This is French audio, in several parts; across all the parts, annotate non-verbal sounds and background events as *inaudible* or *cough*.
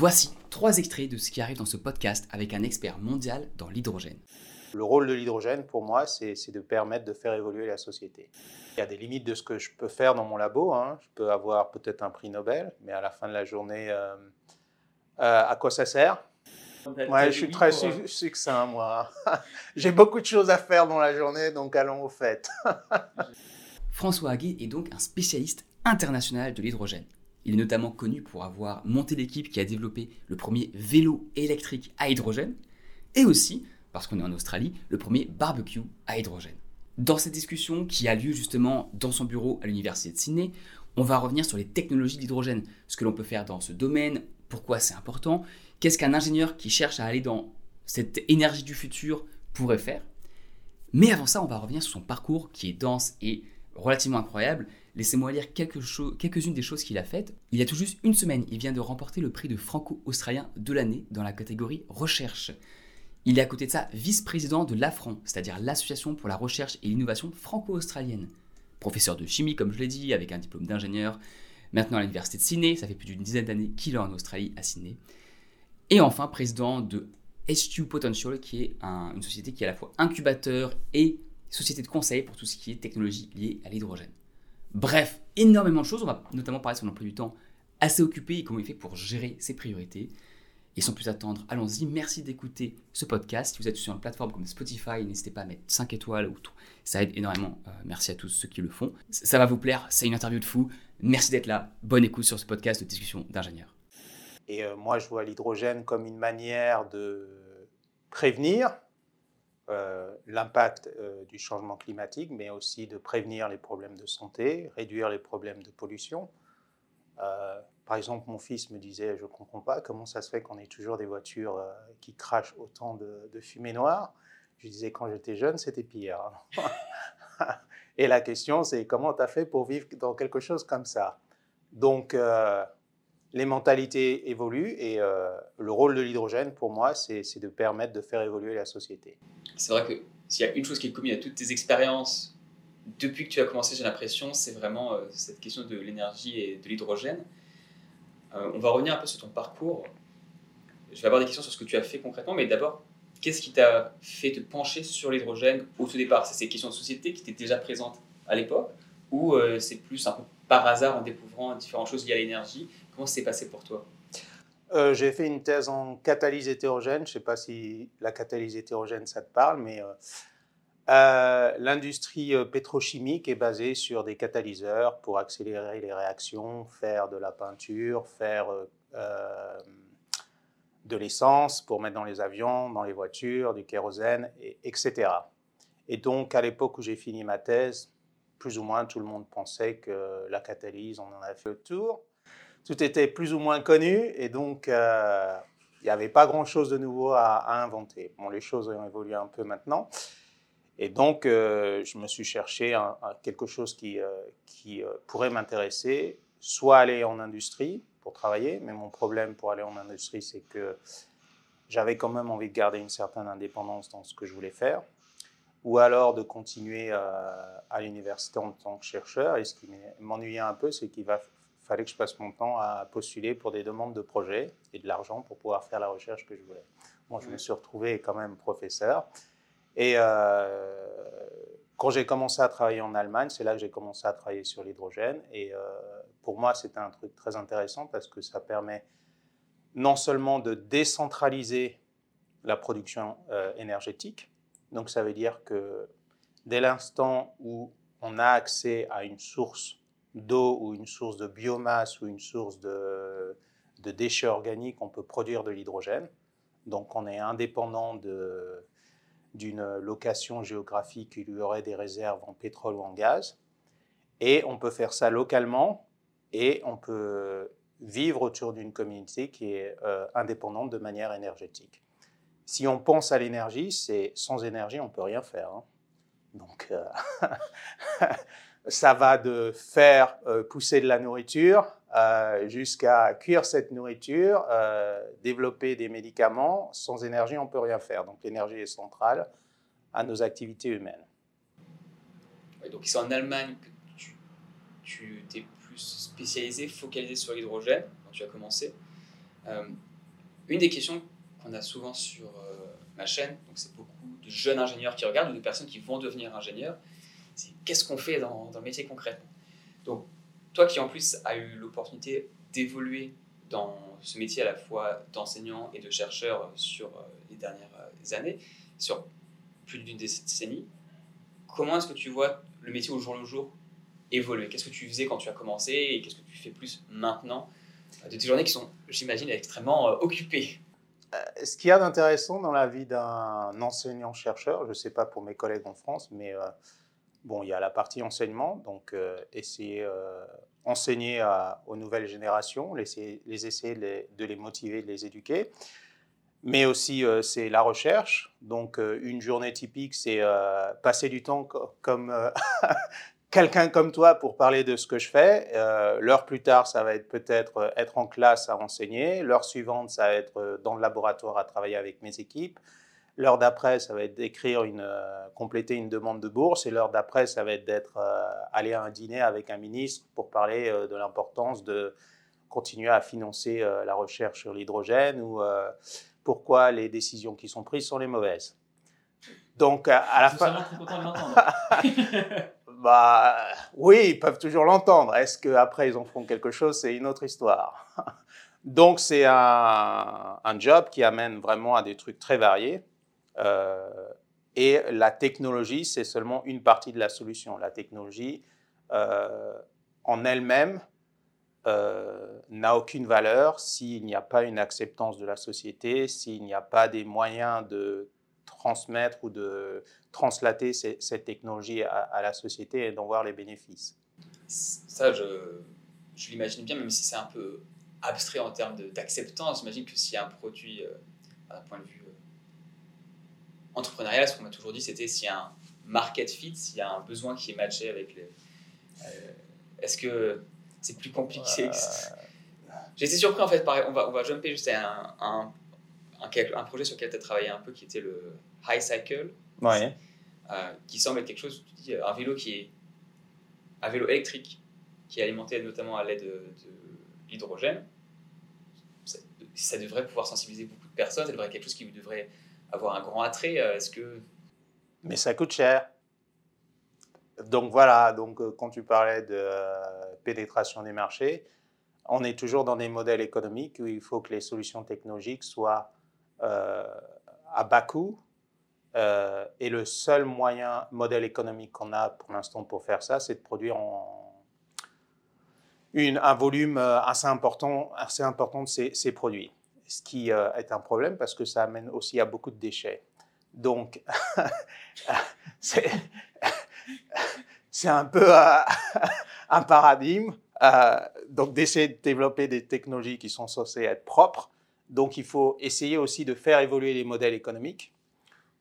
Voici trois extraits de ce qui arrive dans ce podcast avec un expert mondial dans l'hydrogène. Le rôle de l'hydrogène, pour moi, c'est de permettre de faire évoluer la société. Il y a des limites de ce que je peux faire dans mon labo. Hein. Je peux avoir peut-être un prix Nobel, mais à la fin de la journée, euh, euh, à quoi ça sert? Ouais, je suis très succinct, moi. *laughs* J'ai beaucoup de choses à faire dans la journée, donc allons au fait. *laughs* François Haguet est donc un spécialiste international de l'hydrogène. Il est notamment connu pour avoir monté l'équipe qui a développé le premier vélo électrique à hydrogène, et aussi, parce qu'on est en Australie, le premier barbecue à hydrogène. Dans cette discussion qui a lieu justement dans son bureau à l'université de Sydney, on va revenir sur les technologies d'hydrogène, ce que l'on peut faire dans ce domaine, pourquoi c'est important, qu'est-ce qu'un ingénieur qui cherche à aller dans cette énergie du futur pourrait faire. Mais avant ça, on va revenir sur son parcours qui est dense et relativement incroyable. Laissez-moi lire quelques-unes des choses qu'il a faites. Il y a tout juste une semaine, il vient de remporter le prix de franco-australien de l'année dans la catégorie recherche. Il est à côté de ça vice-président de l'AFRAN, c'est-à-dire l'Association pour la recherche et l'innovation franco-australienne. Professeur de chimie, comme je l'ai dit, avec un diplôme d'ingénieur. Maintenant à l'université de Sydney, ça fait plus d'une dizaine d'années qu'il est en Australie, à Sydney. Et enfin, président de SQ Potential, qui est une société qui est à la fois incubateur et société de conseil pour tout ce qui est technologie liée à l'hydrogène. Bref, énormément de choses. On va notamment parler de son emploi du temps assez occupé et comment il fait pour gérer ses priorités. Et sans plus attendre, allons-y. Merci d'écouter ce podcast. Si vous êtes sur une plateforme comme Spotify, n'hésitez pas à mettre 5 étoiles ou tout. Ça aide énormément. Euh, merci à tous ceux qui le font. Ça va vous plaire. C'est une interview de fou. Merci d'être là. Bonne écoute sur ce podcast de discussion d'ingénieurs. Et euh, moi, je vois l'hydrogène comme une manière de prévenir euh, l'impact euh, du changement climatique, mais aussi de prévenir les problèmes de santé, réduire les problèmes de pollution. par exemple, mon fils me disait, je ne comprends pas comment ça se fait qu'on ait toujours des voitures qui crachent autant de, fumée noire? Je disais, quand j'étais jeune, c'était pire. *laughs* Et la question, c'est comment tu as fait pour vivre dans quelque chose comme ça? Donc, les mentalités évoluent et euh, le rôle de l'hydrogène, pour moi, c'est de permettre de faire évoluer la société. C'est vrai que s'il y a une chose qui est commune à toutes tes expériences, depuis que tu as commencé, j'ai l'impression, c'est vraiment euh, cette question de l'énergie et de l'hydrogène. Euh, on va revenir un peu sur ton parcours. Je vais avoir des questions sur ce que tu as fait concrètement, mais d'abord, qu'est-ce qui t'a fait te pencher sur l'hydrogène au tout départ? C'est ces questions de société qui étaient déjà présentes à l'époque ou c'est plus un peu par hasard en découvrant différentes choses liées à l'énergie Comment s'est passé pour toi? Euh, J'ai fait une thèse en catalyse hétérogène. Je ne sais pas si la catalyse hétérogène, ça te parle, mais euh, euh, l'industrie pétrochimique est basée sur des catalyseurs pour accélérer les réactions, faire de la peinture, faire de l'essence pour mettre dans les avions, dans les voitures, du kérosène, et, etc. Et donc, à l'époque où j'ai fini ma thèse, plus ou moins tout le monde pensait que la catalyse, on en a fait le tour tout était plus ou moins connu et donc euh, il n'y avait pas grand-chose de nouveau à, inventer. Bon, les choses ont évolué un peu maintenant. Et donc, euh, je me suis cherché quelque chose qui, euh, qui pourrait m'intéresser, soit aller en industrie pour travailler, mais mon problème pour aller en industrie, c'est que j'avais quand même envie de garder une certaine indépendance dans ce que je voulais faire, ou alors de continuer à l'université en tant que chercheur. Et ce qui m'ennuyait un peu, c'est qu'il va fallait que je passe mon temps à postuler pour des demandes de projets et de l'argent pour pouvoir faire la recherche que je voulais. Moi, je me suis retrouvé quand même professeur. Et euh, quand j'ai commencé à travailler en Allemagne, c'est là que j'ai commencé à travailler sur l'hydrogène. Et euh, pour moi, c'était un truc très intéressant parce que ça permet non seulement de décentraliser la production euh, énergétique, donc ça veut dire que dès l'instant où on a accès à une source d'eau ou une source de biomasse ou une source de, déchets organiques, on peut produire de l'hydrogène. Donc on est indépendant d'une location géographique qui lui aurait des réserves en pétrole ou en gaz. Et on peut faire ça localement et on peut vivre autour d'une communauté qui est euh, indépendante de manière énergétique. Si on pense à l'énergie, c'est sans énergie, on ne peut rien faire. Hein. Donc, euh, *laughs* ça va de faire euh, pousser de la nourriture euh, jusqu'à cuire cette nourriture, euh, développer des médicaments. Sans énergie, on ne peut rien faire. Donc l'énergie est centrale à nos activités humaines. donc c'est en Allemagne que tu, tu t'es plus spécialisé, focalisé sur l'hydrogène quand tu as commencé. Une des questions qu'on a souvent sur ma chaîne, c'est beaucoup de jeunes ingénieurs qui regardent ou de personnes qui vont devenir ingénieurs, c'est qu'est-ce qu'on fait dans, le métier concrètement? Donc, toi qui en plus as eu l'opportunité d'évoluer dans ce métier à la fois d'enseignant et de chercheur sur euh, les dernières euh, années, sur plus d'une décennie, comment est-ce que tu vois le métier au jour le jour évoluer? Qu'est-ce que tu faisais quand tu as commencé et qu'est-ce que tu fais plus maintenant de tes journées qui sont, j'imagine, extrêmement occupées? Ce qu'il y a d'intéressant dans la vie d'un enseignant-chercheur, je ne sais pas pour mes collègues en France, mais euh, bon, il y a la partie enseignement, donc euh, essayer euh, enseigner aux nouvelles générations, les, essayer de les, motiver, de les éduquer. Mais aussi, c'est la recherche. Donc, une journée typique, c'est passer du temps comme *laughs* quelqu'un comme toi pour parler de ce que je fais. Euh, l'heure plus tard, ça va être peut-être euh, être en classe à enseigner. L'heure suivante, ça va être euh, dans le laboratoire à travailler avec mes équipes. L'heure d'après, ça va être d'écrire une, compléter une demande de bourse. Et l'heure d'après, ça va être d'être aller à un dîner avec un ministre pour parler de l'importance de continuer à financer la recherche sur l'hydrogène ou pourquoi les décisions qui sont prises sont les mauvaises. Donc à, la fin. *laughs* Bah, oui, ils peuvent toujours l'entendre. Est-ce qu'après, ils en feront quelque chose? C'est une autre histoire. *laughs* Donc, c'est un, job qui amène vraiment à des trucs très variés. Euh, et la technologie, c'est seulement une partie de la solution. La technologie, euh, en elle-même, euh, n'a aucune valeur s'il n'y a pas une acceptance de la société, s'il n'y a pas des moyens de transmettre ou de translater cette technologie à, la société et d'en voir les bénéfices. Ça, je, l'imagine bien, même si c'est un peu abstrait en termes d'acceptance. J'imagine que s'il y a un produit, euh, d'un point de vue euh, entrepreneurial, ce qu'on m'a toujours dit, c'était s'il y a un market fit, s'il y a un besoin qui est matché avec les. Euh, est-ce que c'est plus compliqué J'ai été surpris en fait, par, on, va, on va jumper juste à un, un, un, projet sur lequel tu as travaillé un peu qui était le High Cycle. Ouais. Euh, qui semble être quelque chose, tu dis, un vélo qui est un vélo électrique qui est alimenté notamment à l'aide de, l'hydrogène. Ça, devrait pouvoir sensibiliser beaucoup de personnes, ça devrait être quelque chose qui devrait avoir un grand attrait. Euh, est-ce que... Mais ça coûte cher. Donc voilà, donc euh, quand tu parlais de pénétration des marchés, on est toujours dans des modèles économiques où il faut que les solutions technologiques soient à bas coût, euh, et le seul moyen, modèle économique qu'on a pour l'instant pour faire ça, c'est de produire une, un volume euh, assez important, assez important de ces produits. Ce qui euh, est un problème parce que ça amène aussi à beaucoup de déchets. Donc, *laughs* c'est un peu *laughs* un paradigme. donc, d'essayer de développer des technologies qui sont censées être propres. Donc, il faut essayer aussi de faire évoluer les modèles économiques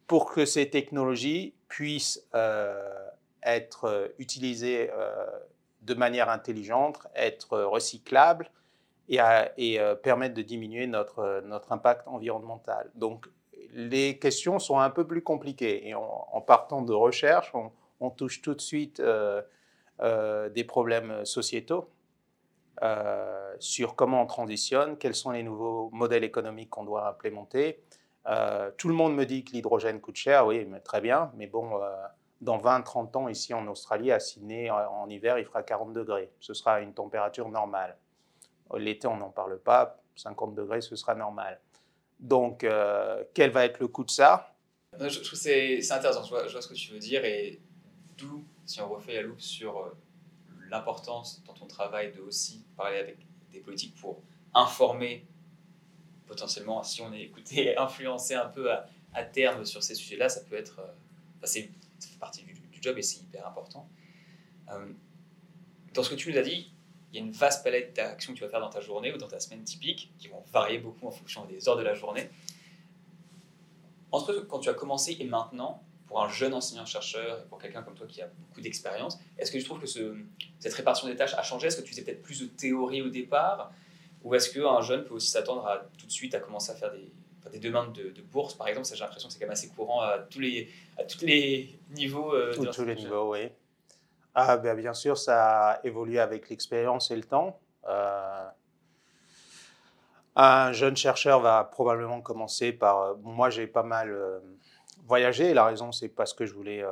pour que ces technologies puissent euh, être euh, utilisées euh, de manière intelligente, être recyclables et, et permettre de diminuer notre, notre impact environnemental. Donc, les questions sont un peu plus compliquées et en, partant de recherche, on, touche tout de suite des problèmes sociétaux. sur comment on transitionne, quels sont les nouveaux modèles économiques qu'on doit implémenter, euh, tout le monde me dit que l'hydrogène coûte cher, oui, mais très bien, mais bon, euh, dans 20-30 ans, ici en Australie, à Sydney, en, hiver, il fera 40 degrés. Ce sera une température normale. L'été, on n'en parle pas, 50 degrés, ce sera normal. Donc, euh, quel va être le coût de ça? Je, trouve que c'est intéressant, je vois, ce que tu veux dire, et d'où, si on refait la loupe sur l'importance dans ton travail de aussi parler avec des politiques pour informer potentiellement, si on est écouté, *laughs* influencé un peu à, terme sur ces sujets-là, ça peut être. Euh, ça fait partie du, job et c'est hyper important. Euh, dans ce que tu nous as dit, il y a une vaste palette d'actions que tu vas faire dans ta journée ou dans ta semaine typique, qui vont varier beaucoup en fonction des heures de la journée. Entre quand tu as commencé et maintenant, pour un jeune enseignant-chercheur, pour quelqu'un comme toi qui a beaucoup d'expérience, est-ce que tu trouves que ce, cette répartition des tâches a changé? Est-ce que tu faisais peut-être plus de théorie au départ? Ou est-ce qu'un jeune peut aussi s'attendre à tout de suite à commencer à faire des, des demandes de, bourse, par exemple? Ça, j'ai l'impression que c'est quand même assez courant à tous les, à tous les niveaux. Euh, tous les niveaux, oui. Ah, ben, bien sûr, ça a évolué avec l'expérience et le temps. Euh, Un jeune chercheur va probablement commencer par... Moi, j'ai pas mal voyagé. La raison, c'est parce que je voulais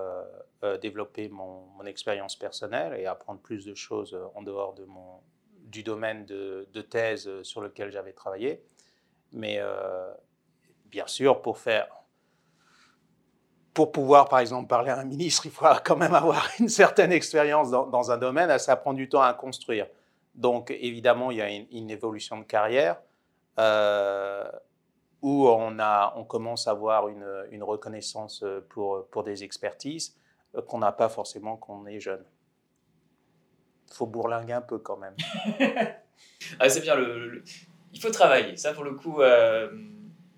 développer mon, expérience personnelle et apprendre plus de choses en dehors de mon, du domaine de thèse sur lequel j'avais travaillé. Mais bien sûr, pour faire pour pouvoir, par exemple, parler à un ministre, il faut quand même avoir *laughs* une certaine expérience dans, un domaine. Ça prend du temps à construire. Donc, évidemment, il y a une, évolution de carrière euh, où on, commence à avoir une, reconnaissance pour, des expertises qu'on n'a pas forcément quand on est jeune. Il faut bourlinguer un peu quand même. *laughs* ah, c'est bien. Il faut travailler. Ça, pour le coup, euh,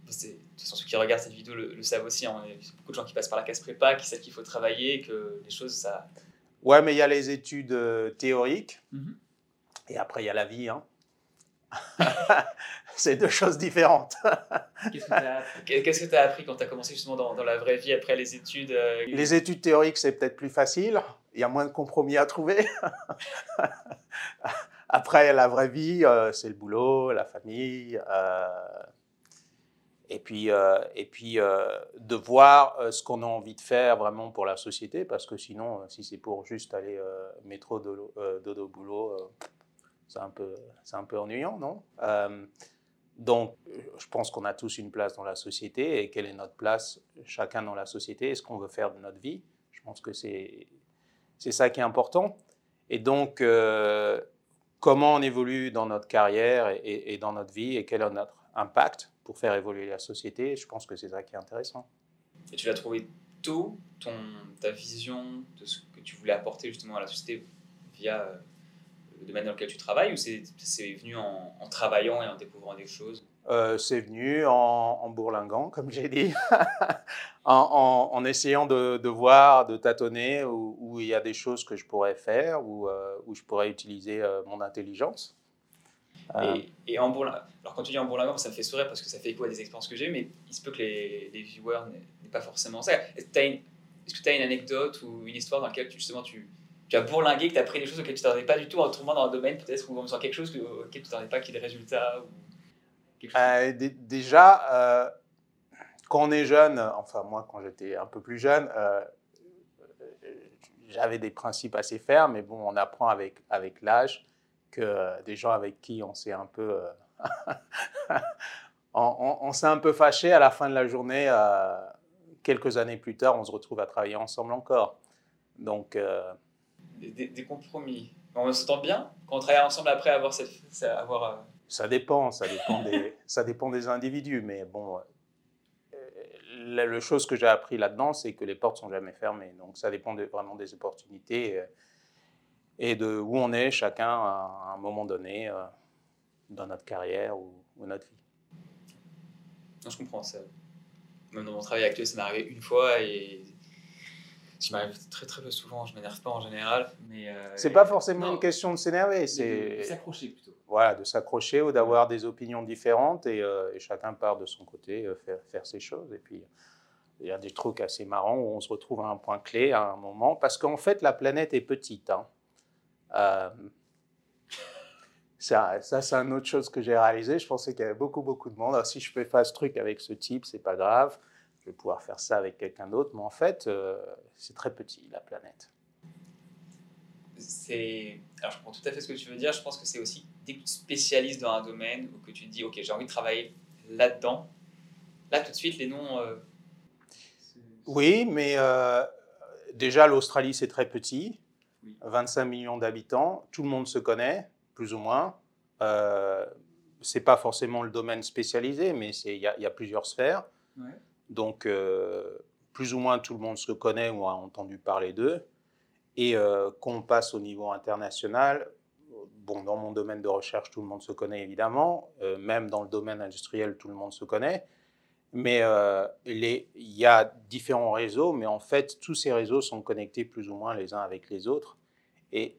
c'est ceux qui regardent cette vidéo le, savent aussi. Hein. Il y a beaucoup de gens qui passent par la case prépa, qui savent qu'il faut travailler, que les choses, ça. Ouais, mais il y a les études euh, théoriques. Mm-hmm. Et après, il y a la vie. Hein. *laughs* c'est deux choses différentes. *laughs* Qu'est-ce que tu as, appris quand tu as commencé justement dans, la vraie vie après les études euh, Les études théoriques, c'est peut-être plus facile. Il y a moins de compromis à trouver. *laughs* après, la vraie vie, euh, c'est le boulot, la famille. Et puis, euh, et puis euh, de voir euh, ce qu'on a envie de faire vraiment pour la société, parce que sinon, si c'est pour juste aller métro, dodo, boulot, c'est un, peu, un peu ennuyant, non? Donc, je pense qu'on a tous une place dans la société, et quelle est notre place, chacun dans la société, et ce qu'on veut faire de notre vie. Je pense que c'est ça qui est important. Et donc, comment on évolue dans notre carrière et dans notre vie, et quel est notre impact? Pour faire évoluer la société. Je pense que c'est ça qui est intéressant. Et tu l'as trouvé tôt, ton, ta vision de ce que tu voulais apporter justement à la société via euh, le domaine dans lequel tu travailles ou c'est venu en, travaillant et en découvrant des choses? Euh, C'est venu en, en, bourlinguant, comme j'ai dit, *laughs* en, en, essayant de, de, voir, de tâtonner où, il y a des choses que je pourrais faire, où, euh, où je pourrais utiliser mon intelligence. Euh. Et, en bourlinguant, alors quand tu dis en bourlinguant, ça me fait sourire parce que ça fait écho à des expériences que j'ai, mais il se peut que les, les viewers n'aient pas forcément ça. Est-ce que tu as une anecdote ou une histoire dans laquelle tu, justement tu, tu as bourlingué, que tu as appris des choses auxquelles tu t'attendais pas du tout en tombant dans un domaine peut-être ou en faisant quelque chose auquel tu t'attendais pas qu'il y ait des résultats ou euh, Déjà, euh, quand on est jeune, enfin moi quand j'étais un peu plus jeune, j'avais des principes assez fermes, mais bon, on apprend avec, avec l'âge que des gens avec qui on s'est un peu, euh, *laughs* on, s'est un peu fâché à la fin de la journée. Euh, quelques années plus tard, on se retrouve à travailler ensemble encore. Donc euh, des, compromis. On s'entend bien quand on travaille ensemble après avoir cette, avoir. Ça dépend, ça dépend des, *laughs* ça dépend des individus, mais bon. La, la chose que j'ai appris là-dedans, c'est que les portes sont jamais fermées. Donc ça dépend vraiment des opportunités et de où on est chacun à un moment donné euh, dans notre carrière ou, notre vie. Non, je comprends ça. Même dans mon travail actuel, ça m'est arrivé une fois et ça m'arrive très très peu souvent. Je m'énerve pas en général, mais euh, c'est pas forcément une question de s'énerver, c'est de s'accrocher plutôt. Voilà, de s'accrocher ou d'avoir des opinions différentes et, euh, et, chacun part de son côté faire, faire ses choses et puis il y a des trucs assez marrants où on se retrouve à un point clé à un moment parce qu'en fait la planète est petite. Hein. Euh, ça, ça c'est une autre chose que j'ai réalisé. Je pensais qu'il y avait beaucoup, beaucoup de monde. Alors, si je peux faire ce truc avec ce type, c'est pas grave. Je vais pouvoir faire ça avec quelqu'un d'autre. Mais en fait, euh, c'est très petit, la planète. C'est... Alors, je comprends tout à fait ce que tu veux dire. Je pense que c'est aussi dès que tu spécialises dans un domaine ou que tu te dis, OK, j'ai envie de travailler là-dedans, là, tout de suite, les noms. Euh, oui, mais déjà, l'Australie, c'est très petit. 25 millions d'habitants, tout le monde se connaît, plus ou moins. Euh, c'est pas forcément le domaine spécialisé, mais il y, a plusieurs sphères. Donc, euh, plus ou moins tout le monde se connaît ou a entendu parler d'eux. Et euh, quand on passe au niveau international, bon, dans mon domaine de recherche, tout le monde se connaît évidemment. Euh, même dans le domaine industriel, tout le monde se connaît. Mais il y a différents réseaux, mais en fait, tous ces réseaux sont connectés plus ou moins les uns avec les autres. Et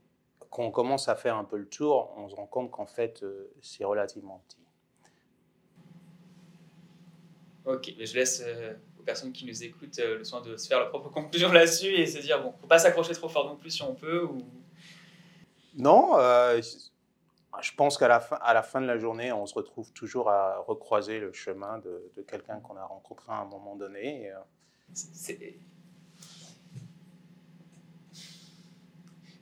quand on commence à faire un peu le tour, on se rend compte qu'en fait, euh, c'est relativement petit. Ok, je laisse euh, aux personnes qui nous écoutent euh, le soin de se faire leur propre conclusion là-dessus et se dire, bon, faut pas s'accrocher trop fort non plus si on peut ou... Non, je pense qu'à la, fin, à la fin de la journée, on se retrouve toujours à recroiser le chemin de, quelqu'un qu'on a rencontré à un moment donné.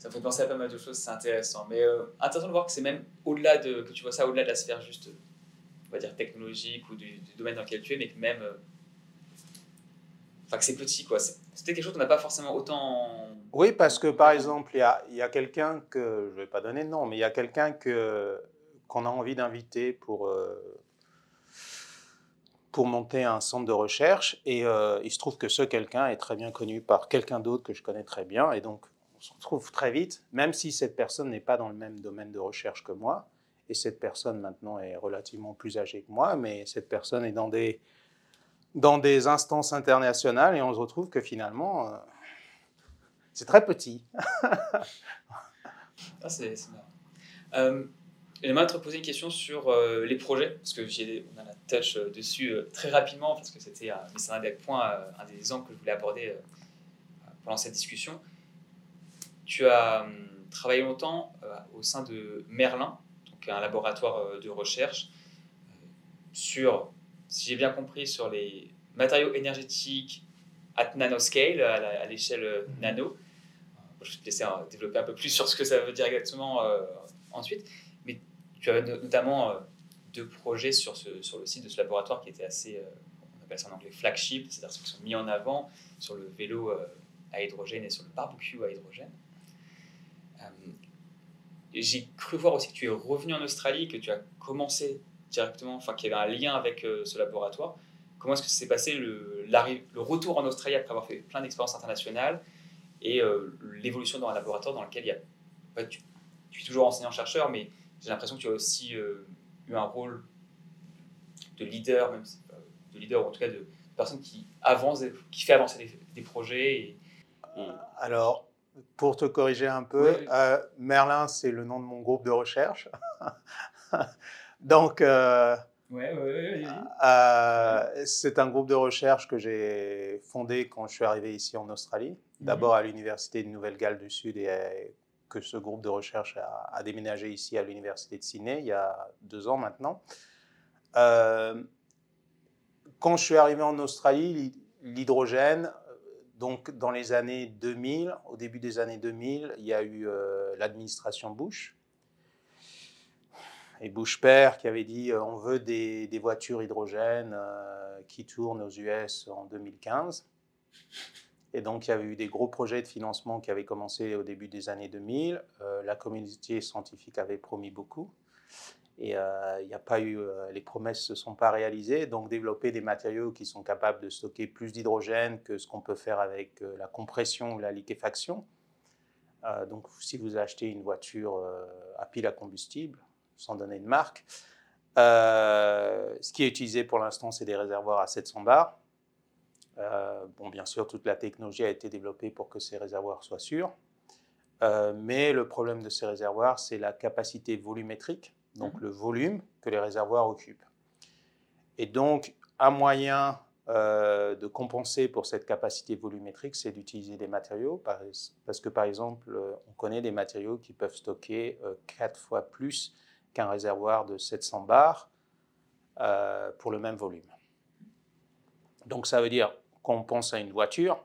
Ça me fait penser à pas mal de choses, c'est intéressant. Mais euh, intéressant de voir que c'est même au-delà de, que tu vois ça au-delà de la sphère juste, on va dire, technologique ou du, domaine dans lequel tu es, mais que même. Euh, enfin, que c'est petit, quoi. C'était quelque chose qu'on n'a pas forcément autant. Oui, parce que par exemple, il y a, y a quelqu'un que. Je ne vais pas donner de nom, mais il y a quelqu'un que, qu'on a envie d'inviter pour. Euh, pour monter un centre de recherche et il se trouve que ce quelqu'un est très bien connu par quelqu'un d'autre que je connais très bien et donc on se retrouve très vite, même si cette personne n'est pas dans le même domaine de recherche que moi, et cette personne maintenant est relativement plus âgée que moi, mais cette personne est dans des, dans des instances internationales, et on se retrouve que finalement, euh, c'est très petit. *laughs* ah, c'est. Euh, J'aimerais te poser une question sur euh, les projets, parce que on a la touch euh, dessus très rapidement, parce que c'était un des points, un des angles que je voulais aborder pendant cette discussion. Tu as hum, travaillé longtemps au sein de Merlin, donc un laboratoire de recherche, sur, si j'ai bien compris, sur les matériaux énergétiques at nanoscale, à l'échelle mhm. nano. Je vais te laisser développer un peu plus sur ce que ça veut dire exactement ensuite. Mais tu as notamment deux projets sur, ce, sur le site de ce laboratoire qui étaient assez, on appelle ça en anglais flagship, c'est-à-dire ceux qui sont mis en avant sur le vélo à hydrogène et sur le barbecue à hydrogène. Euh, j'ai cru voir aussi que tu es revenu en Australie, que tu as commencé directement, enfin qu'il y avait un lien avec euh, ce laboratoire. Comment est-ce que s'est passé le, le retour en Australie après avoir fait plein d'expériences internationales et euh, l'évolution dans un laboratoire dans lequel il y a, tu, es toujours enseignant-chercheur, mais j'ai l'impression que tu as aussi eu un rôle de leader, même de leader ou en tout cas de, personne qui avance, qui fait avancer des, projets. Alors, pour te corriger un peu, euh, Merlin, c'est le nom de mon groupe de recherche. *laughs* Donc, euh, euh, c'est un groupe de recherche que j'ai fondé quand je suis arrivé ici en Australie. Mhm. D'abord à l'Université de Nouvelle-Galles du Sud et que ce groupe de recherche a, déménagé ici à l'Université de Sydney il y a deux ans maintenant. quand je suis arrivé en Australie, l'hydrogène, donc, dans les années 2000, au début des années 2000, il y a eu euh, l'administration Bush. Et Bush qui avait dit euh, on veut des, voitures hydrogènes euh, qui tournent aux US en 2015. Et donc, il y avait eu des gros projets de financement qui avaient commencé au début des années 2000. la communauté scientifique avait promis beaucoup. Et euh, il n'y a pas eu, euh, les promesses ne se sont pas réalisées. Donc développer des matériaux qui sont capables de stocker plus d'hydrogène que ce qu'on peut faire avec euh, la compression ou la liquéfaction. donc si vous achetez une voiture à pile à combustible, sans donner de marque, ce qui est utilisé pour l'instant, c'est des réservoirs à 700 bars. bon, bien sûr, toute la technologie a été développée pour que ces réservoirs soient sûrs. mais le problème de ces réservoirs, c'est la capacité volumétrique donc mhm. le volume que les réservoirs occupent. Et donc, un moyen euh, de compenser pour cette capacité volumétrique, c'est d'utiliser des matériaux, parce que par exemple, euh, on connaît des matériaux qui peuvent stocker euh, quatre fois plus qu'un réservoir de 700 bars pour le même volume. Donc ça veut dire qu'on pense à une voiture,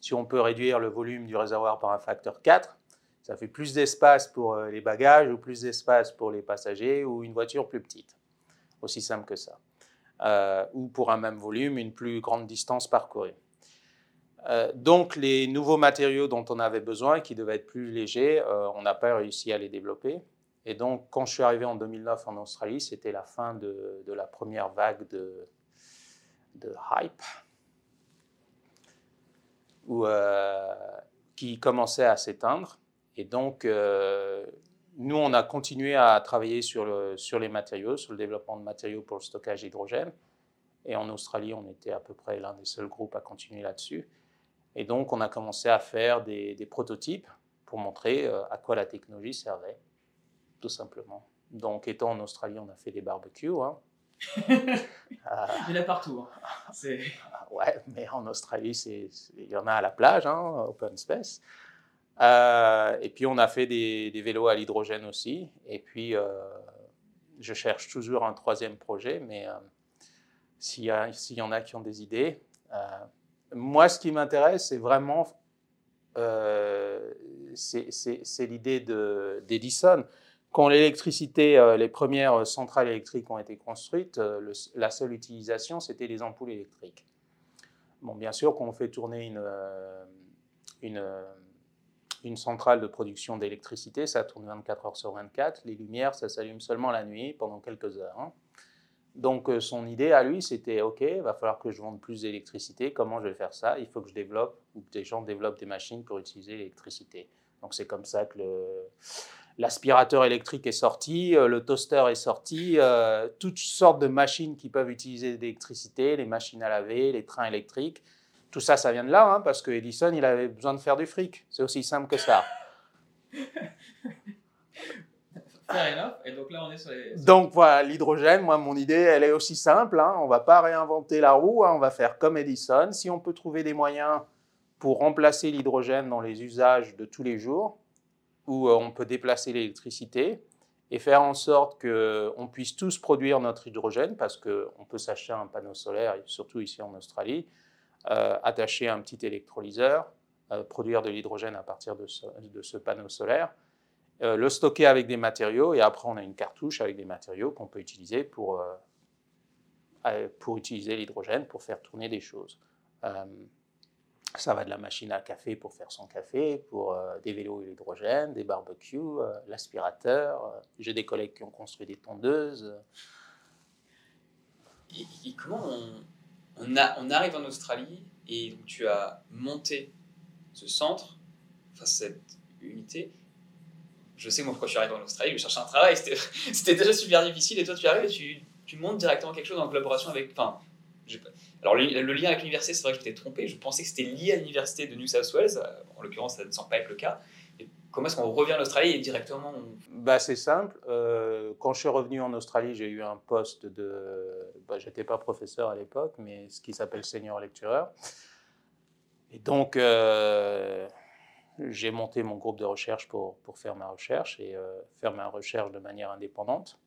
si on peut réduire le volume du réservoir par un facteur 4, ça fait plus d'espace pour euh, les bagages ou plus d'espace pour les passagers ou une voiture plus petite. Aussi simple que ça. Euh, ou pour un même volume, une plus grande distance parcourue. Euh, donc les nouveaux matériaux dont on avait besoin, qui devaient être plus légers, on n'a pas réussi à les développer. Et donc quand je suis arrivé en 2009 en Australie, c'était la fin de, la première vague de, hype, où, qui commençait à s'éteindre. Et donc, euh, nous, on a continué à travailler sur, le, sur les matériaux, sur le développement de matériaux pour le stockage d'hydrogène. Et en Australie, on était à peu près l'un des seuls groupes à continuer là-dessus. Et donc, on a commencé à faire des, prototypes pour montrer euh, à quoi la technologie servait, tout simplement. Donc, étant en Australie, on a fait des barbecues. Hein. *laughs* il y en a partout. Hein. *laughs* ouais, mais en Australie, il y en a à la plage, hein, open space. et puis on a fait des, vélos à l'hydrogène aussi. Et puis je cherche toujours un troisième projet, mais s'il y, y, en a qui ont des idées. moi, ce qui m'intéresse, c'est vraiment c'est l'idée d'Edison. Quand l'électricité, euh, les premières centrales électriques ont été construites, euh, la seule utilisation, c'était les ampoules électriques. Bon, bien sûr, quand on fait tourner une, euh, une, centrale de production d'électricité, ça tourne 24 heures sur 24. Les lumières, ça s'allume seulement la nuit pendant quelques heures. Hein. Donc son idée à lui, c'était OK, il va falloir que je vende plus d'électricité. Comment je vais faire ça? Il faut que je développe ou que des gens développent des machines pour utiliser l'électricité. Donc c'est comme ça que l'aspirateur électrique est sorti, euh, le toaster est sorti, euh, toutes sortes de machines qui peuvent utiliser l'électricité, les machines à laver, les trains électriques. Tout ça, ça vient de là, hein, parce que Edison, il avait besoin de faire du fric. C'est aussi simple que ça. *laughs* Et donc là, on est sur les. Donc voilà, l'hydrogène, moi, mon idée, elle est aussi simple. Hein. On ne va pas réinventer la roue, hein. on va faire comme Edison. Si on peut trouver des moyens pour remplacer l'hydrogène dans les usages de tous les jours, où euh, on peut déplacer l'électricité et faire en sorte qu'on puisse tous produire notre hydrogène, parce qu'on peut s'acheter un panneau solaire, surtout ici en Australie, euh, attacher un petit électrolyseur, euh, produire de l'hydrogène à partir de ce, panneau solaire, le stocker avec des matériaux, et après on a une cartouche avec des matériaux qu'on peut utiliser pour, pour utiliser l'hydrogène, pour faire tourner des choses. Ça va de la machine à café pour faire son café, pour euh, des vélos à l'hydrogène, des barbecues, euh, l'aspirateur. Euh, j'ai des collègues qui ont construit des tondeuses. Et, comment on, arrive en Australie et tu as monté ce centre, enfin cette unité Je sais moi pourquoi je suis arrivé en Australie, je cherchais un travail, *laughs* c'était déjà super difficile et toi tu arrives et tu, tu montes directement quelque chose en collaboration avec... Enfin, alors le, lien avec l'université, c'est vrai que je m'étais trompé, je pensais que c'était lié à l'université de New South Wales, en l'occurrence ça ne semble pas être le cas. comment est-ce qu'on revient en Australie et directement bah, C'est simple, euh, quand je suis revenu en Australie, j'ai eu un poste de... Bah, J'étais pas professeur à l'époque, mais ce qui s'appelle senior lectureur. Et donc euh, j'ai monté mon groupe de recherche pour, pour faire ma recherche et euh, faire ma recherche de manière indépendante.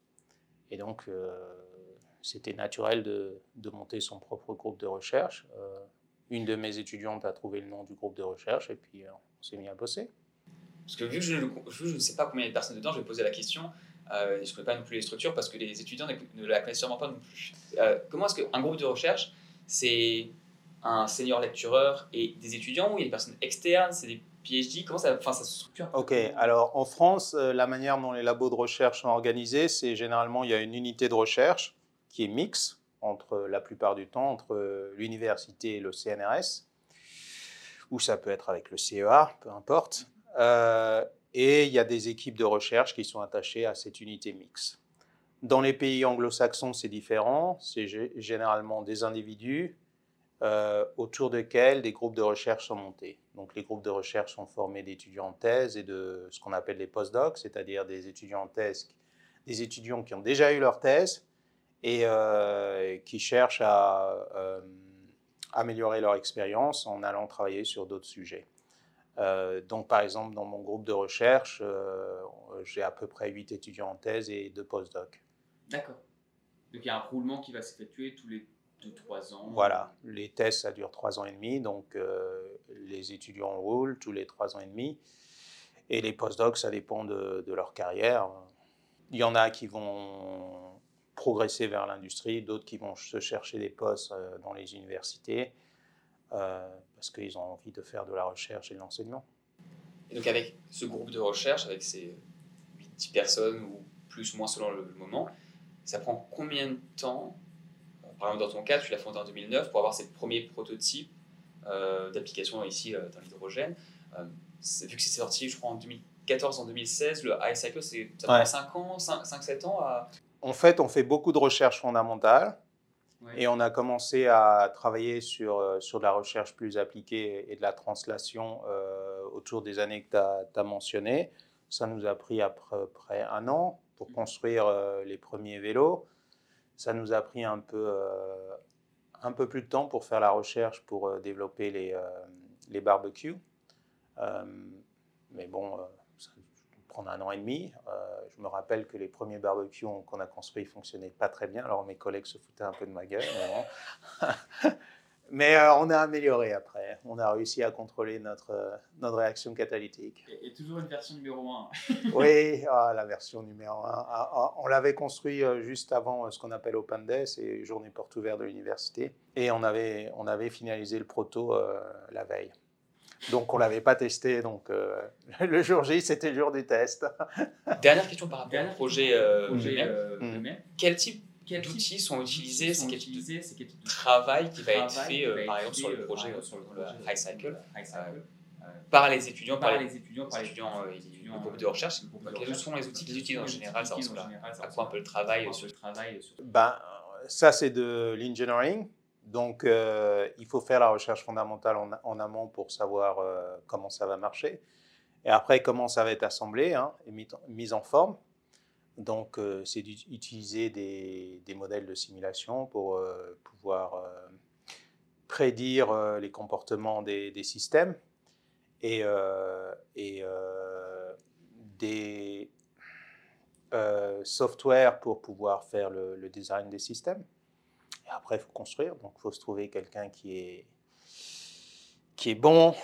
Et donc c'était naturel de, monter son propre groupe de recherche. Euh, une de mes étudiantes a trouvé le nom du groupe de recherche et puis euh, on s'est mis à bosser. Parce que vu que je, ne sais pas combien il y a de personnes dedans, je vais poser la question. Euh, je ne connais pas non plus les structures parce que les étudiants ne la connaissent sûrement pas non plus. comment est-ce qu'un groupe de recherche, c'est un senior lectureur et des étudiants ou il y a des personnes externes, c'est des PhD Comment ça, enfin, ça se structure? Ok, alors en France, la manière dont les labos de recherche sont organisés, c'est généralement il y a une unité de recherche qui est mix entre la plupart du temps entre l'université et le CNRS, ou ça peut être avec le CEA, peu importe. Euh, et il y a des équipes de recherche qui sont attachées à cette unité mix. Dans les pays anglo-saxons, c'est différent. C'est généralement des individus euh, autour desquels des groupes de recherche sont montés. Donc les groupes de recherche sont formés d'étudiants en thèse et de ce qu'on appelle les postdocs, c'est-à-dire des étudiants en thèse, des étudiants qui ont déjà eu leur thèse et euh, qui cherchent à euh, améliorer leur expérience en allant travailler sur d'autres sujets. Euh, donc, par exemple, dans mon groupe de recherche, j'ai à peu près 8 étudiants en thèse et 2 postdocs. D'accord. Donc, il y a un roulement qui va s'effectuer tous les 2-3 ans. Voilà. Les thèses, ça dure 3 ans et demi. Donc, les étudiants roulent tous les 3 ans et demi. Et les postdocs, ça dépend de, de leur carrière. Il y en a qui vont progresser vers l'industrie, d'autres qui vont se chercher des postes euh, dans les universités euh, parce qu'ils ont envie de faire de la recherche et de l'enseignement. Et donc avec ce groupe de recherche, avec ces 8 personnes ou plus ou moins selon le, moment, ça prend combien de temps Par exemple, dans ton cas, tu l'as fondé en 2009 pour avoir ces premiers prototypes euh, d'application ici dans l'hydrogène. vu que c'est sorti, je crois, en 2014, en 2016, le iCycle, ça prend 5 ans, 5-7 ans à en fait, on fait beaucoup de recherche fondamentale. Et on a commencé à travailler sur, euh, sur de la recherche plus appliquée et de la translation euh, autour des années que tu as, mentionnées. Ça nous a pris à peu près un an pour mm. construire euh, les premiers vélos. Ça nous a pris un peu, un peu plus de temps pour faire la recherche pour développer les, les barbecues. mais bon, ça prendre un an et demi. je me rappelle que les premiers barbecues qu'on a construits fonctionnaient pas très bien, alors mes collègues se foutaient un peu de ma gueule. Mais *laughs* euh, on a amélioré après. On a réussi à contrôler notre, euh, notre réaction catalytique. Et, toujours une version numéro 1. *laughs* oui, ah, la version numéro 1. Ah, ah, on l'avait construit euh, juste avant ce qu'on appelle Open Day, c'est journée porte ouverte de l'université. Et on avait, on avait finalisé le proto la veille. Donc on ne l'avait pas testé. Donc *laughs* le jour J, c'était le jour du test. *laughs* Dernière question par rapport au projet, projet mm. Quel type quels outils sont utilisés, c'est quel type de travail qui va être fait, euh, par exemple, sur le projet, sur le High Cycle, euh, par les étudiants, par les étudiants, par les étudiants, le groupe de recherche. Quels sont les outils qu'ils utilisent en général Ça ressemble à quoi un peu le travail sur le travail ben, Ça, c'est de l'engineering. Donc, euh, il faut faire la recherche fondamentale en, amont pour savoir comment ça va marcher. Et après, comment ça va être assemblé hein, et mis en forme. Donc, euh, c'est d'utiliser des, modèles de simulation pour euh, pouvoir euh, prédire les comportements des, systèmes et, des softwares pour pouvoir faire le, design des systèmes. Et après, il faut construire. Donc, il faut se trouver quelqu'un qui est, qui est bon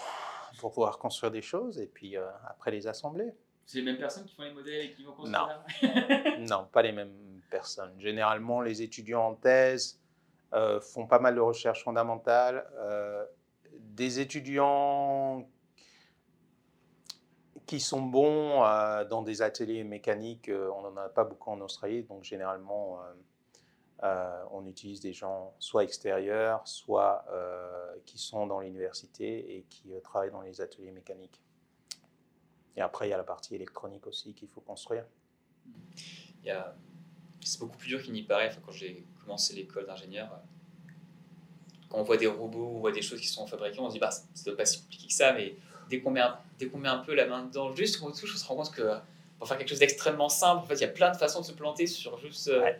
pour pouvoir construire des choses et puis après les assembler. C'est les mêmes personnes qui font les modèles et qui vont construire Non, non pas les mêmes personnes. Généralement, les étudiants en thèse euh, font pas mal de recherches fondamentales. Euh, des étudiants qui sont bons euh, dans des ateliers mécaniques, on n'en a pas beaucoup en Australie, donc généralement, on utilise des gens soit extérieurs, soit qui sont dans l'université et qui travaillent dans les ateliers mécaniques. Et après, il y a la partie électronique aussi qu'il faut construire. C'est beaucoup plus dur qu'il n'y paraît. quand j'ai commencé l'école d'ingénieur, quand on voit des robots, on voit des choses qui sont fabriquées, on se dit, bah, doit pas si compliqué que ça, mais dès qu'on met, un, dès qu'on met un peu la main dedans, juste on touche, on se rend compte que pour faire quelque chose d'extrêmement simple, en fait, il y a plein de façons de se planter sur juste. Euh,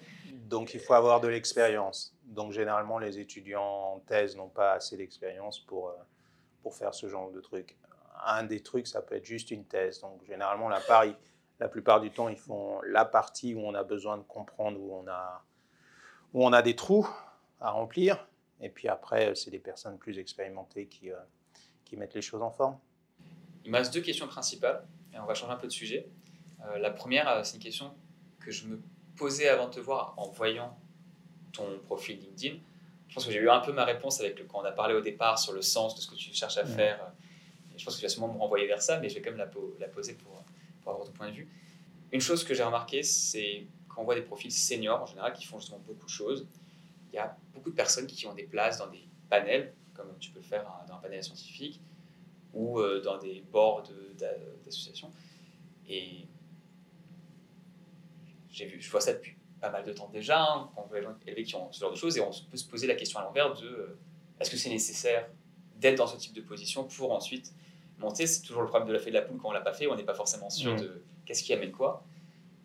Donc, il faut avoir de l'expérience. Donc, généralement, les étudiants en thèse n'ont pas assez d'expérience pour, euh, pour faire ce genre de trucs un des trucs, ça peut être juste une thèse. Donc, généralement, la, la plupart du temps, ils font la partie où on a besoin de comprendre, où on a, où on a des trous à remplir. Et puis après, c'est des personnes plus expérimentées qui, euh, qui mettent les choses en forme. Il me reste deux questions principales, et on va changer un peu de sujet. Euh, la première, euh, c'est une question que je me posais avant de te voir en voyant ton profil LinkedIn. Je pense que j'ai eu un peu ma réponse avec le, quand on a parlé au départ sur le sens de ce que tu cherches à faire je pense que tu vas sûrement me renvoyer vers ça, mais je vais quand même la, poser pour, avoir ton point de vue. Une chose que j'ai remarqué, c'est quand on voit des profils seniors en général qui font justement beaucoup de choses, il y a beaucoup de personnes qui ont des places dans des panels, comme tu peux le faire dans un panel scientifique, ou euh, dans des boards d'associations. Et j'ai vu, je vois ça depuis pas mal de temps déjà, hein, quand on voit les gens élevés qui ont ce genre de choses, et on peut se poser la question à l'envers de euh, est-ce que c'est nécessaire d'être dans ce type de position pour ensuite monter? C'est toujours le problème de la fée de la poule quand on l'a pas fait, on n'est pas forcément sûr mm. de qu'est-ce qui amène quoi.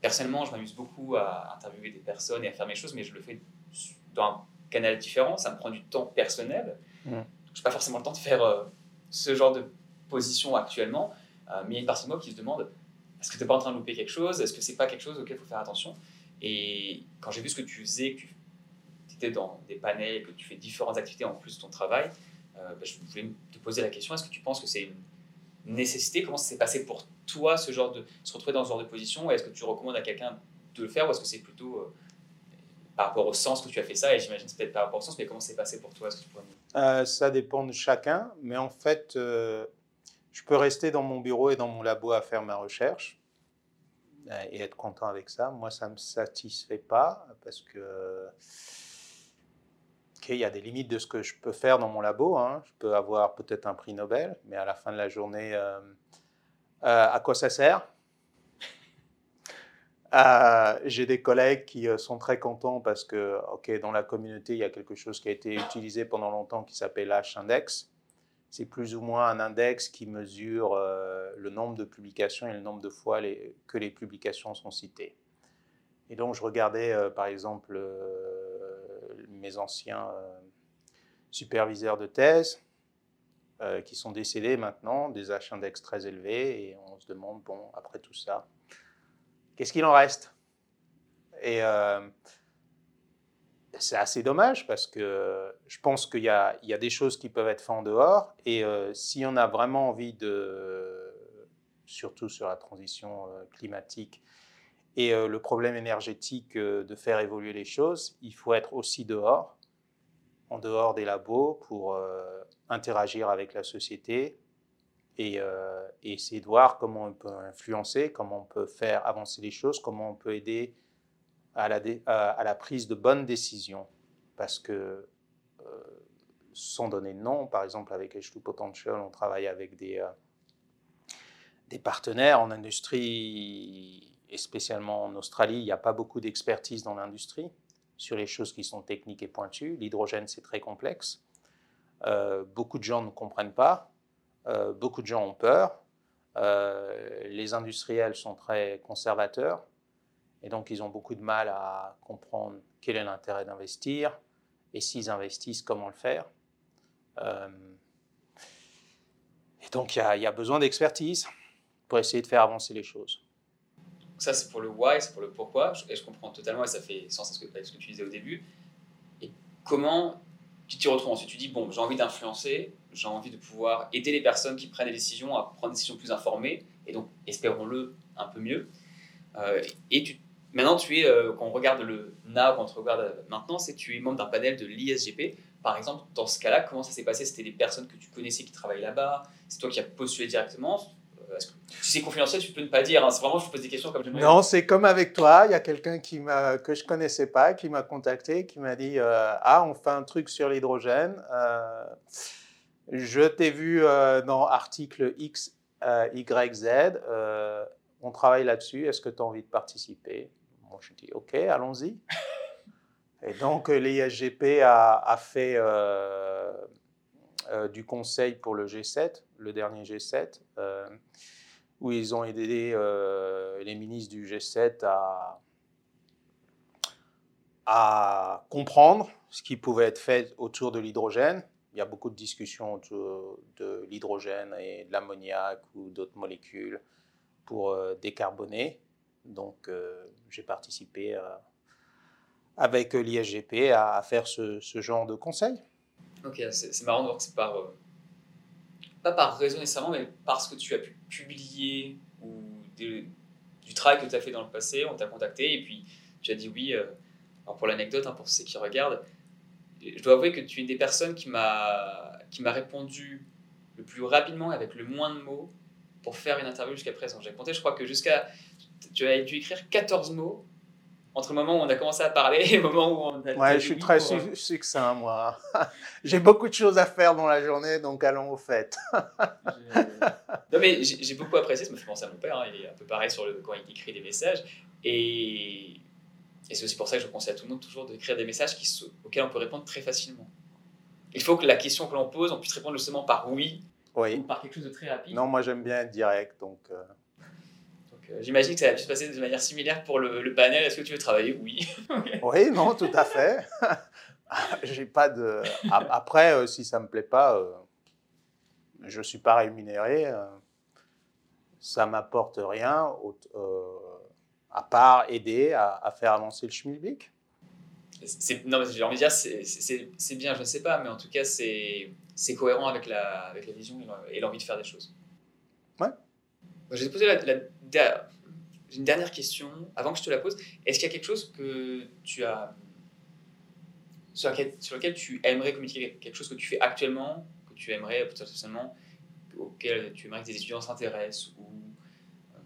Personnellement, je m'amuse beaucoup à interviewer des personnes et à faire mes choses, mais je le fais dans un canal différent. Ça me prend du temps personnel. Mm. Je n'ai pas forcément le temps de faire euh, ce genre de position actuellement. Euh, mais il y a une partie de moi qui se demande est-ce que tu n'es pas en train de louper quelque chose? Est-ce que c'est pas quelque chose auquel il faut faire attention? Et quand j'ai vu ce que tu faisais, que tu étais dans des panels, que tu fais différentes activités en plus de ton travail, euh, bah, je voulais te poser la question est-ce que tu penses que c'est une nécessité? Comment ça s'est passé pour toi, ce genre de, se retrouver dans ce genre de position? Est-ce que tu recommandes à quelqu'un de le faire ou est-ce que c'est plutôt euh, par rapport au sens que tu as fait ça? Et j'imagine que c'est peut-être par rapport au sens, mais comment c'est passé pour toi? -ce que tu euh, Ça dépend de chacun, mais en fait, euh, je peux rester dans mon bureau et dans mon labo à faire ma recherche et être content avec ça. Moi, ça ne me satisfait pas parce que il y a des limites de ce que je peux faire dans mon labo. Hein. Je peux avoir peut-être un prix Nobel, mais à la fin de la journée, euh, euh, à quoi ça sert? *laughs* Euh, J'ai des collègues qui sont très contents parce que, ok, dans la communauté, il y a quelque chose qui a été utilisé pendant longtemps qui s'appelle H-index. C'est plus ou moins un index qui mesure le nombre de publications et le nombre de fois que les publications sont citées. Et donc, je regardais, par exemple, mes anciens euh, superviseurs de thèse, qui sont décédés maintenant, des H-index très élevés, et on se demande, bon, après tout ça, qu'est-ce qu'il en reste? Et c'est assez dommage parce que je pense qu'il y, a des choses qui peuvent être faites en dehors, et si on a vraiment envie de, surtout sur la transition climatique, et le problème énergétique de faire évoluer les choses, il faut être aussi dehors en dehors des labos pour euh, interagir avec la société euh, et, essayer de voir comment on peut influencer, comment on peut faire avancer les choses, comment on peut aider à la, prise de bonnes décisions. Parce que, euh, sans donner de nom, par exemple avec H2 Potential, on travaille avec des, des partenaires en industrie et spécialement en Australie, il n'y a pas beaucoup d'expertise dans l'industrie sur les choses qui sont techniques et pointues. L'hydrogène, c'est très complexe. Euh, beaucoup de gens ne comprennent pas. Euh, beaucoup de gens ont peur. Euh, les industriels sont très conservateurs. Et donc, ils ont beaucoup de mal à comprendre quel est l'intérêt d'investir et s'ils investissent, comment le faire. et donc, il y, a besoin d'expertise pour essayer de faire avancer les choses ça, c'est pour le why, c'est pour le pourquoi, et je comprends totalement, et ça fait sens avec ce que tu disais au début. Et comment tu t'y retrouves ensuite? Tu dis, bon, j'ai envie d'influencer, j'ai envie de pouvoir aider les personnes qui prennent des décisions à prendre des décisions plus informées, et donc, espérons-le, un peu mieux. Euh, et tu, maintenant, tu es, euh, quand on regarde le NA, quand on regarde maintenant, c'est tu es membre d'un panel de l'ISGP. Par exemple, dans ce cas-là, comment ça s'est passé? C'était des personnes que tu connaissais qui travaillent là-bas? C'est toi qui as postulé directement? Si c'est confidentiel, tu peux ne pas dire. Hein. C'est vraiment, je pose des questions comme Non, c'est comme avec toi. Il y a quelqu'un que je connaissais pas, qui m'a contacté, qui m'a dit euh, ah, on fait un truc sur l'hydrogène. Euh, je t'ai vu euh, dans article X, Y, Z. on travaille là-dessus. Est-ce que tu as envie de participer? Je dis ok, allons-y. *laughs* Et donc l'ISGP a, a, fait du conseil pour le G7, le dernier G7 où ils ont aidé euh, les ministres du G7 à, à comprendre ce qui pouvait être fait autour de l'hydrogène. Il y a beaucoup de discussions autour de l'hydrogène et de l'ammoniac ou d'autres molécules pour euh, décarboner. Donc, euh, j'ai participé avec l'ISGP à, faire ce, genre de conseil. Ok, c'est marrant de voir que c'est par pas par raison nécessairement, mais parce que tu as pu publier ou du travail que tu as fait dans le passé, on t'a contacté et puis tu as dit oui. Euh, alors pour l'anecdote, hein, pour ceux qui regardent, je dois avouer que tu es une des personnes qui m'a répondu le plus rapidement avec le moins de mots pour faire une interview jusqu'à présent. J'ai compté, je crois que jusqu'à. Tu as dû écrire 14 mots entre le moment où on a commencé à parler et le moment où on a. Ouais, je suis très euh, succinct, moi. *laughs* j'ai beaucoup de choses à faire dans la journée, donc allons au fait. non, mais j'ai beaucoup apprécié, ça me fait penser à mon père, hein, il est un peu pareil sur le, quand il écrit des messages. Et, et c'est aussi pour ça que je conseille à tout le monde toujours d'écrire des messages qui, auxquels on peut répondre très facilement. Il faut que la question que l'on pose, on puisse répondre justement par oui, oui. ou par quelque chose de très rapide. Non, moi j'aime bien être direct, donc. Euh, euh, j'imagine que ça va se passer de manière similaire pour le, panel. Est-ce que tu veux travailler? Oui. *laughs* Oui, non, tout à fait. *laughs* J'ai pas de. Après, euh, si ça me plaît pas, euh, je suis pas rémunéré. ça m'apporte rien, à part aider à, faire avancer le schmilblick. Non, mais j'ai envie de dire, c'est bien, je ne sais pas, mais en tout cas, c'est cohérent avec la, avec la vision et l'envie de faire des choses. Ouais. Je vais te la, une dernière question avant que je te la pose. Est-ce qu'il y a quelque chose que tu as sur lequel, tu aimerais communiquer quelque chose que tu fais actuellement, que tu aimerais potentiellement, auquel tu aimerais que tes étudiants s'intéressent ou euh,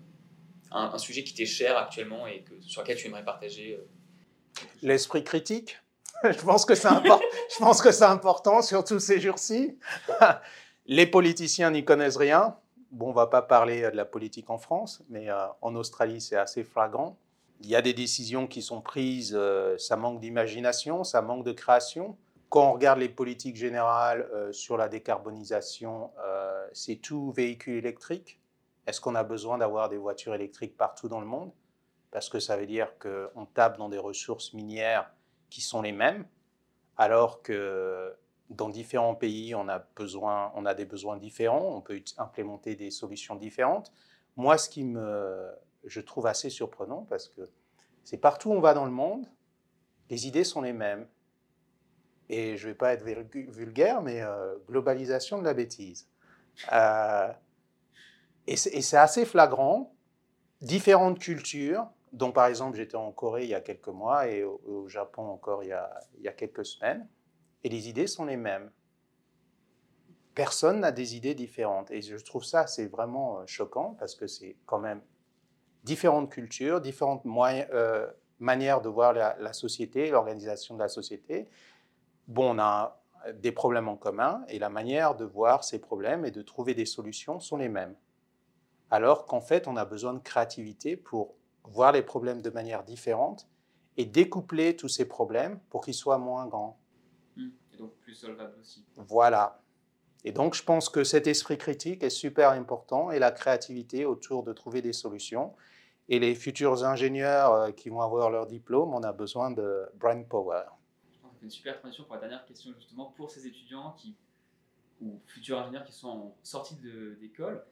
un, sujet qui t'est cher actuellement et que, sur lequel tu aimerais partager euh, L'esprit critique? *laughs* *laughs* je pense que c'est important. je pense que c'est important, surtout ces jours-ci. *laughs* Les politiciens n'y connaissent rien. Bon, on va pas parler euh, de la politique en France, mais euh, en Australie, c'est assez flagrant. Il y a des décisions qui sont prises, euh, ça manque d'imagination, ça manque de création. Quand on regarde les politiques générales sur la décarbonisation, c'est tout véhicule électrique. Est-ce qu'on a besoin d'avoir des voitures électriques partout dans le monde? Parce que ça veut dire qu'on tape dans des ressources minières qui sont les mêmes, alors que dans différents pays, on a, besoin, on a des besoins différents, on peut implémenter des solutions différentes. Moi, ce qui me, je trouve assez surprenant, parce que c'est partout où on va dans le monde, les idées sont les mêmes. Et je ne vais pas être vulgaire, mais euh, globalisation de la bêtise. Euh, et c'est assez flagrant. Différentes cultures, dont par exemple j'étais en Corée il y a quelques mois et au, Japon encore il y, a, il y, a, quelques semaines, et les idées sont les mêmes. Personne n'a des idées différentes. Et je trouve ça, c'est vraiment euh, choquant parce que c'est quand même différentes cultures, différentes euh, manières de voir la société, l'organisation de la société. Bon, on a des problèmes en commun et la manière de voir ces problèmes et de trouver des solutions sont les mêmes. Alors qu'en fait, on a besoin de créativité pour voir les problèmes de manière différente et découpler tous ces problèmes pour qu'ils soient moins grands. Et donc plus solvables aussi. Voilà. Et donc je pense que cet esprit critique est super important et la créativité autour de trouver des solutions. Et les futurs ingénieurs euh, qui vont avoir leur diplôme, on a besoin de brain power. Je pense que c'est une super transition pour la dernière question justement pour ces étudiants qui, ou futurs ingénieurs qui sont sortis d'école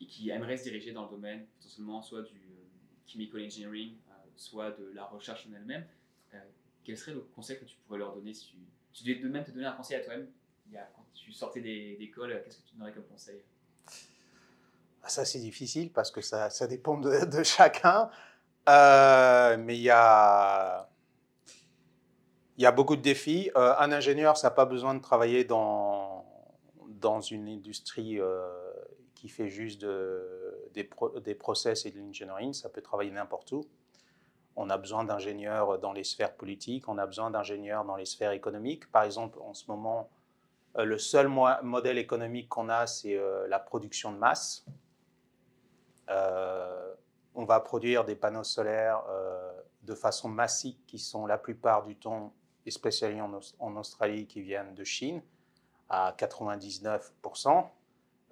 et qui aimeraient se diriger dans le domaine potentiellement soit du chemical engineering, euh, soit de la recherche en elle-même, euh, quel serait le conseil que tu pourrais leur donner si tu, devais même te donner un conseil à toi-même quand tu sortais d'école, qu'est-ce que tu donnerais comme conseil? Ah, Ça, c'est difficile parce que ça, dépend *laughs* de, chacun. Euh, mais il y a, beaucoup de défis. un ingénieur, ça n'a pas besoin de travailler dans, une industrie qui fait juste de, des, des, process et de l'engineering, ça peut travailler n'importe où. On a besoin d'ingénieurs dans les sphères politiques, on a besoin d'ingénieurs dans les sphères économiques. Par exemple, en ce moment, euh, le seul modèle économique qu'on a, c'est euh, la production de masse. Euh, on va produire des panneaux solaires de façon massive qui sont la plupart du temps, et spécialement en Australie, qui viennent de Chine, à 99%.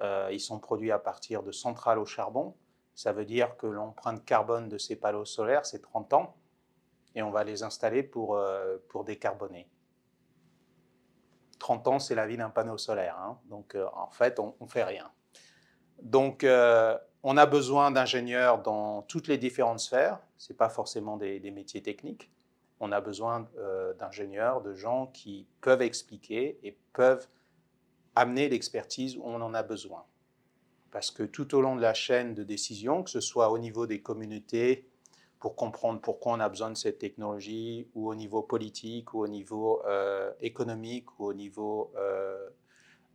Euh, ils sont produits à partir de centrales au charbon. Ça veut dire que l'empreinte carbone de ces panneaux solaires, c'est 30 ans, et on va les installer pour, euh, pour décarboner. 30 ans, c'est la vie d'un panneau solaire. Hein. Donc, euh, en fait, on ne fait rien. Donc, on a besoin d'ingénieurs dans toutes les différentes sphères. Ce n'est pas forcément des, métiers techniques. On a besoin d'ingénieurs, de gens qui peuvent expliquer et peuvent amener l'expertise où on en a besoin. Parce que tout au long de la chaîne de décision, que ce soit au niveau des communautés, pour comprendre pourquoi on a besoin de cette technologie, ou au niveau politique, ou au niveau euh, économique, ou au niveau euh,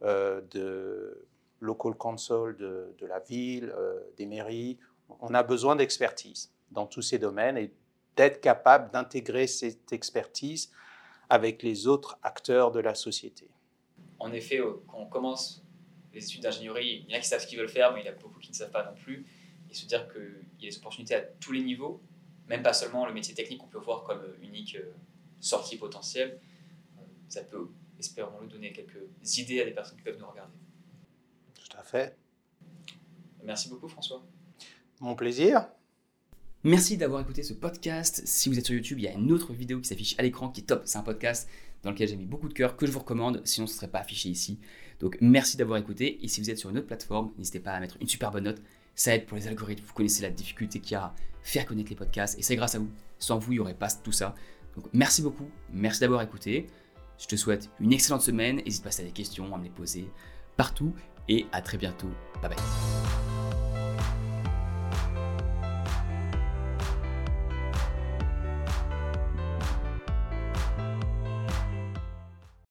euh, de local council de, de la ville, des mairies, on a besoin d'expertise dans tous ces domaines et d'être capable d'intégrer cette expertise avec les autres acteurs de la société. En effet, on commence les études d'ingénierie, il y en a qui savent ce qu'ils veulent faire, mais il y en a beaucoup qui ne savent pas non plus. Et se dire qu'il y a des opportunités à tous les niveaux, même pas seulement le métier technique qu'on peut voir comme unique euh, sortie potentielle, euh, ça peut, espérons-le, donner quelques idées à des personnes qui peuvent nous regarder. Tout à fait. Merci beaucoup François. Mon plaisir. Merci d'avoir écouté ce podcast. Si vous êtes sur YouTube, il y a une autre vidéo qui s'affiche à l'écran qui est top. C'est un podcast dans lequel j'ai mis beaucoup de cœur que je vous recommande, sinon ce ne serait pas affiché ici. Donc merci d'avoir écouté. Et si vous êtes sur une autre plateforme, n'hésitez pas à mettre une super bonne note. Ça aide pour les algorithmes. Vous connaissez la difficulté qu'il y a à faire connaître les podcasts. Et c'est grâce à vous. Sans vous, il n'y aurait pas tout ça. Donc merci beaucoup. Merci d'avoir écouté. Je te souhaite une excellente semaine. N'hésite pas à des questions, à me les poser partout. Et à très bientôt. Bye bye.